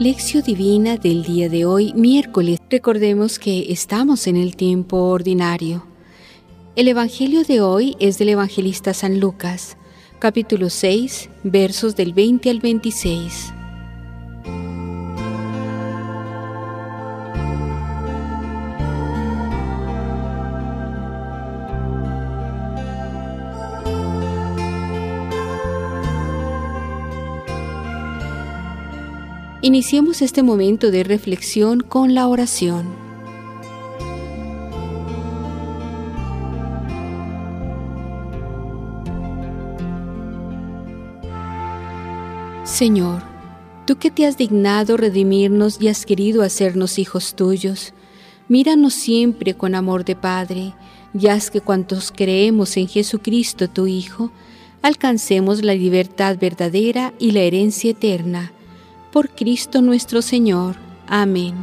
Lección Divina del día de hoy, miércoles. Recordemos que estamos en el tiempo ordinario. El Evangelio de hoy es del evangelista San Lucas, capítulo 6, versos del 20 al 26. Iniciemos este momento de reflexión con la oración. Señor, tú que te has dignado redimirnos y has querido hacernos hijos tuyos, míranos siempre con amor de Padre, y haz que cuantos creemos en Jesucristo tu Hijo, alcancemos la libertad verdadera y la herencia eterna por Cristo nuestro Señor. Amén.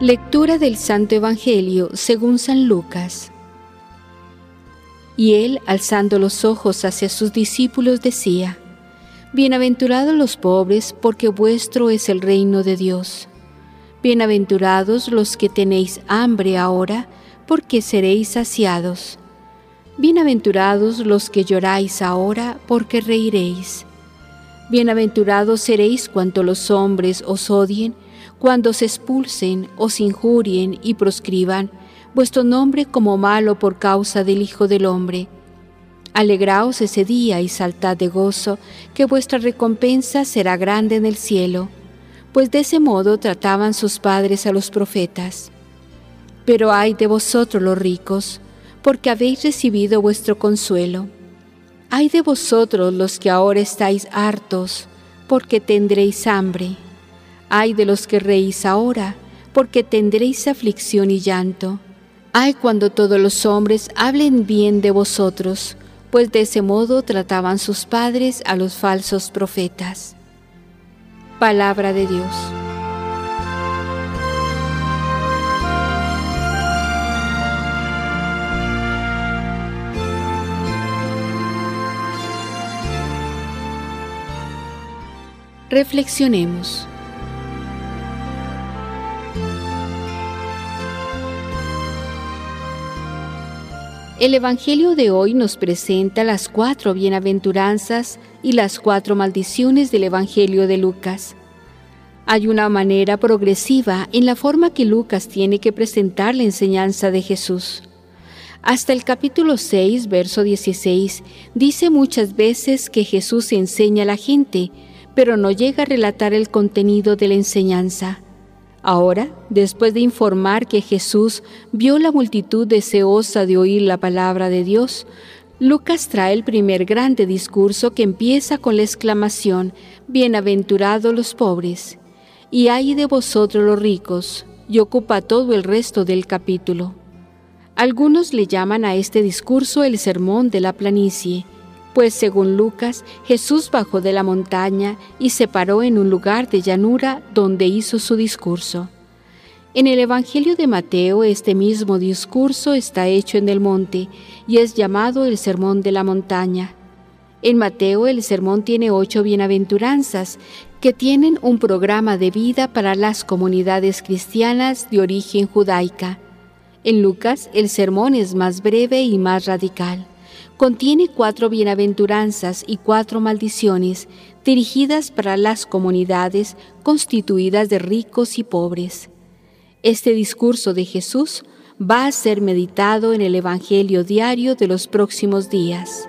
Lectura del Santo Evangelio según San Lucas. Y él, alzando los ojos hacia sus discípulos, decía, Bienaventurados los pobres, porque vuestro es el reino de Dios. Bienaventurados los que tenéis hambre ahora, porque seréis saciados. Bienaventurados los que lloráis ahora, porque reiréis. Bienaventurados seréis cuando los hombres os odien, cuando os expulsen, os injurien y proscriban vuestro nombre como malo por causa del Hijo del Hombre. Alegraos ese día y saltad de gozo, que vuestra recompensa será grande en el cielo pues de ese modo trataban sus padres a los profetas. Pero ay de vosotros los ricos, porque habéis recibido vuestro consuelo. Ay de vosotros los que ahora estáis hartos, porque tendréis hambre. Ay de los que reís ahora, porque tendréis aflicción y llanto. Ay cuando todos los hombres hablen bien de vosotros, pues de ese modo trataban sus padres a los falsos profetas. Palabra de Dios. Reflexionemos. El Evangelio de hoy nos presenta las cuatro bienaventuranzas y las cuatro maldiciones del Evangelio de Lucas. Hay una manera progresiva en la forma que Lucas tiene que presentar la enseñanza de Jesús. Hasta el capítulo 6, verso 16, dice muchas veces que Jesús enseña a la gente, pero no llega a relatar el contenido de la enseñanza. Ahora, después de informar que Jesús vio la multitud deseosa de oír la palabra de Dios, Lucas trae el primer grande discurso que empieza con la exclamación, Bienaventurados los pobres, y ay de vosotros los ricos, y ocupa todo el resto del capítulo. Algunos le llaman a este discurso el sermón de la planicie, pues según Lucas, Jesús bajó de la montaña y se paró en un lugar de llanura donde hizo su discurso. En el Evangelio de Mateo este mismo discurso está hecho en el monte y es llamado el Sermón de la Montaña. En Mateo el sermón tiene ocho bienaventuranzas que tienen un programa de vida para las comunidades cristianas de origen judaica. En Lucas el sermón es más breve y más radical contiene cuatro bienaventuranzas y cuatro maldiciones dirigidas para las comunidades constituidas de ricos y pobres. Este discurso de Jesús va a ser meditado en el Evangelio diario de los próximos días.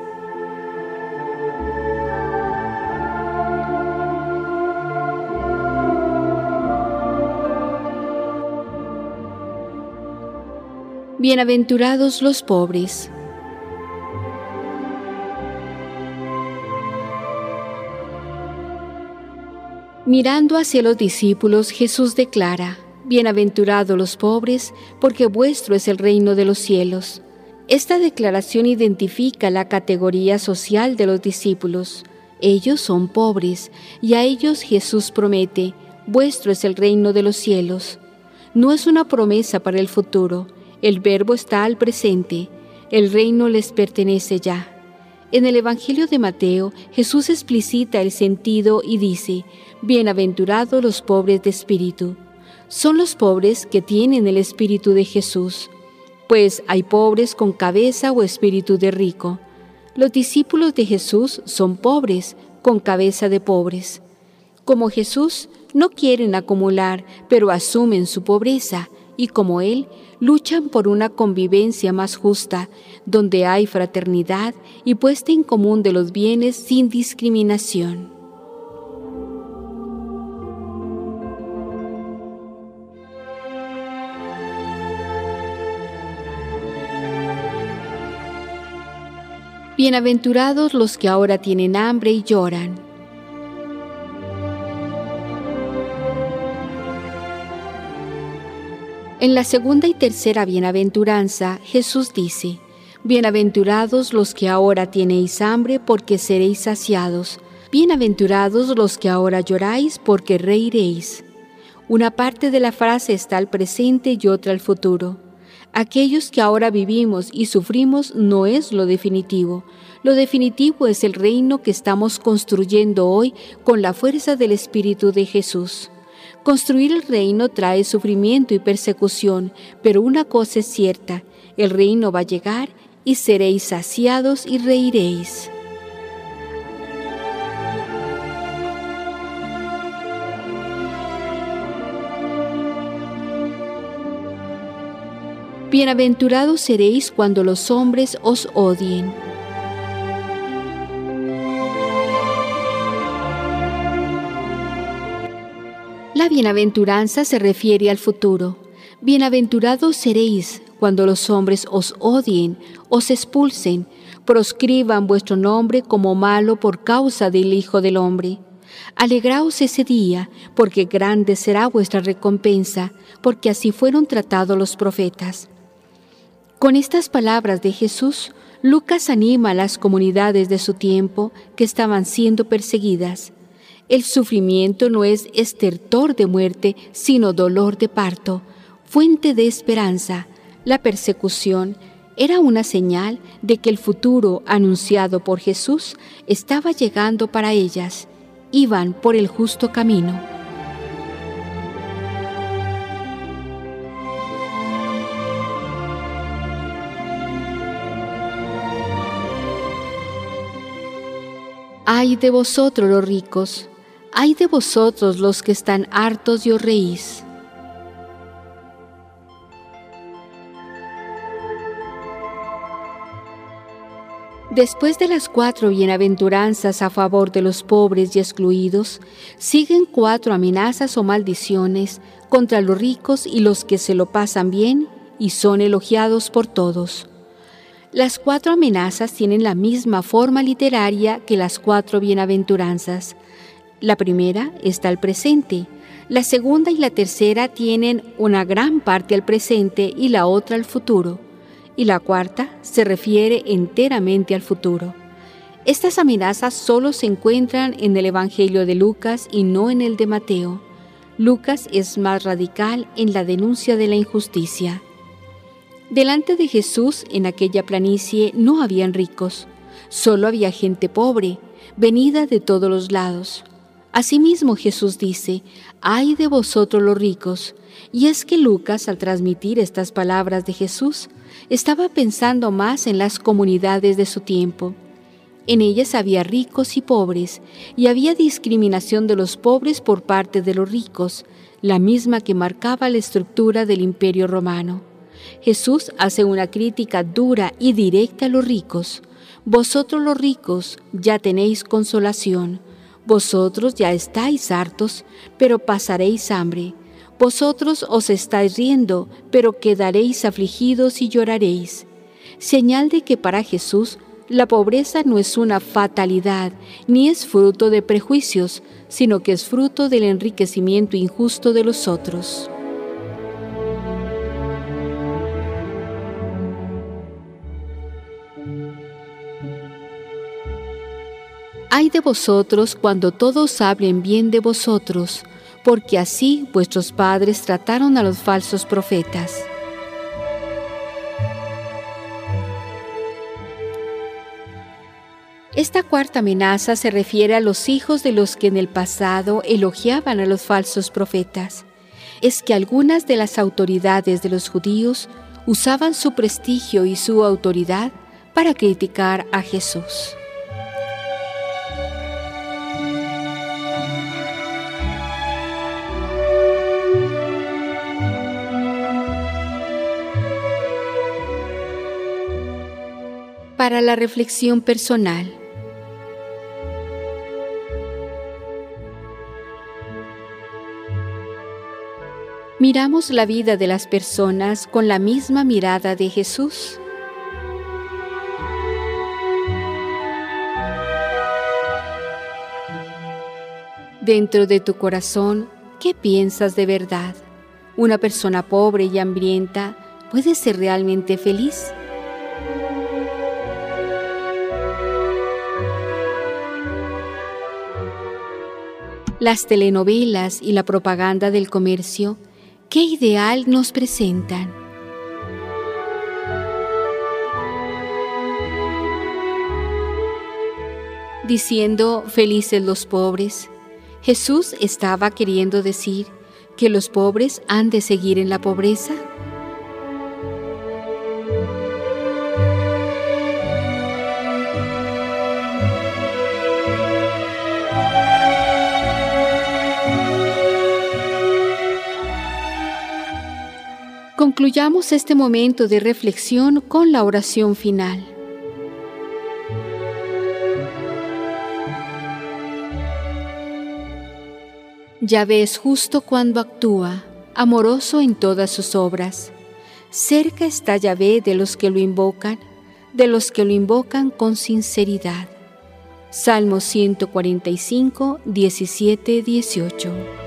Bienaventurados los pobres Mirando hacia los discípulos, Jesús declara, Bienaventurados los pobres, porque vuestro es el reino de los cielos. Esta declaración identifica la categoría social de los discípulos. Ellos son pobres, y a ellos Jesús promete, Vuestro es el reino de los cielos. no es una promesa para el futuro. El verbo está al presente. El reino les pertenece ya. En el Evangelio de Mateo, Jesús explicita el sentido y dice, Bienaventurados los pobres de espíritu. Son los pobres que tienen el espíritu de Jesús, pues hay pobres con cabeza o espíritu de rico. Los discípulos de Jesús son pobres, con cabeza de pobres. Como Jesús, no quieren acumular, pero asumen su pobreza, y como Él, luchan por una convivencia más justa, donde hay fraternidad y puesta en común de los bienes sin discriminación. Bienaventurados los que ahora tienen hambre y lloran. En la segunda y tercera bienaventuranza, Jesús dice, Bienaventurados los que ahora tenéis hambre, porque seréis saciados. Bienaventurados los que ahora lloráis, porque reiréis. Una parte de la frase está al presente y otra al futuro. Aquellos que ahora vivimos y sufrimos no es lo definitivo. Lo definitivo es el reino que estamos construyendo hoy con la fuerza del Espíritu de Jesús. Construir el reino trae sufrimiento y persecución, pero una cosa es cierta, el reino va a llegar y seréis saciados y reiréis. Bienaventurados seréis cuando los hombres os odien. Bienaventuranza se refiere al futuro. Bienaventurados seréis cuando los hombres os odien, os expulsen, proscriban vuestro nombre como malo por causa del Hijo del Hombre. Alegraos ese día, porque grande será vuestra recompensa, porque así fueron tratados los profetas. Con estas palabras de Jesús, Lucas anima a las comunidades de su tiempo que estaban siendo perseguidas. El sufrimiento no es estertor de muerte, sino dolor de parto, fuente de esperanza. La persecución era una señal de que el futuro anunciado por Jesús estaba llegando para ellas. Iban por el justo camino. Ay de vosotros los ricos, ay de vosotros los que están hartos y os reís. Después de las cuatro bienaventuranzas a favor de los pobres y excluidos, siguen cuatro amenazas o maldiciones contra los ricos y los que se lo pasan bien y son elogiados por todos. Las cuatro amenazas tienen la misma forma literaria que las cuatro bienaventuranzas. La primera está al presente, la segunda y la tercera tienen una gran parte al presente y la otra al futuro, y la cuarta se refiere enteramente al futuro. Estas amenazas solo se encuentran en el Evangelio de Lucas y no en el de Mateo. Lucas es más radical en la denuncia de la injusticia. Delante de Jesús en aquella planicie no habían ricos, solo había gente pobre, venida de todos los lados. Asimismo Jesús dice, ay de vosotros los ricos. Y es que Lucas, al transmitir estas palabras de Jesús, estaba pensando más en las comunidades de su tiempo. En ellas había ricos y pobres, y había discriminación de los pobres por parte de los ricos, la misma que marcaba la estructura del imperio romano. Jesús hace una crítica dura y directa a los ricos. Vosotros los ricos ya tenéis consolación. Vosotros ya estáis hartos, pero pasaréis hambre. Vosotros os estáis riendo, pero quedaréis afligidos y lloraréis. Señal de que para Jesús la pobreza no es una fatalidad, ni es fruto de prejuicios, sino que es fruto del enriquecimiento injusto de los otros. Ay de vosotros cuando todos hablen bien de vosotros, porque así vuestros padres trataron a los falsos profetas. Esta cuarta amenaza se refiere a los hijos de los que en el pasado elogiaban a los falsos profetas. Es que algunas de las autoridades de los judíos usaban su prestigio y su autoridad para criticar a Jesús. Para la reflexión personal. Miramos la vida de las personas con la misma mirada de Jesús. Dentro de tu corazón, ¿qué piensas de verdad? ¿Una persona pobre y hambrienta puede ser realmente feliz? Las telenovelas y la propaganda del comercio ¿Qué ideal nos presentan? Diciendo felices los pobres, Jesús estaba queriendo decir que los pobres han de seguir en la pobreza. Concluyamos este momento de reflexión con la oración final. Yahvé es justo cuando actúa, amoroso en todas sus obras. Cerca está Yahvé de los que lo invocan, de los que lo invocan con sinceridad. Salmo 145, 17, 18.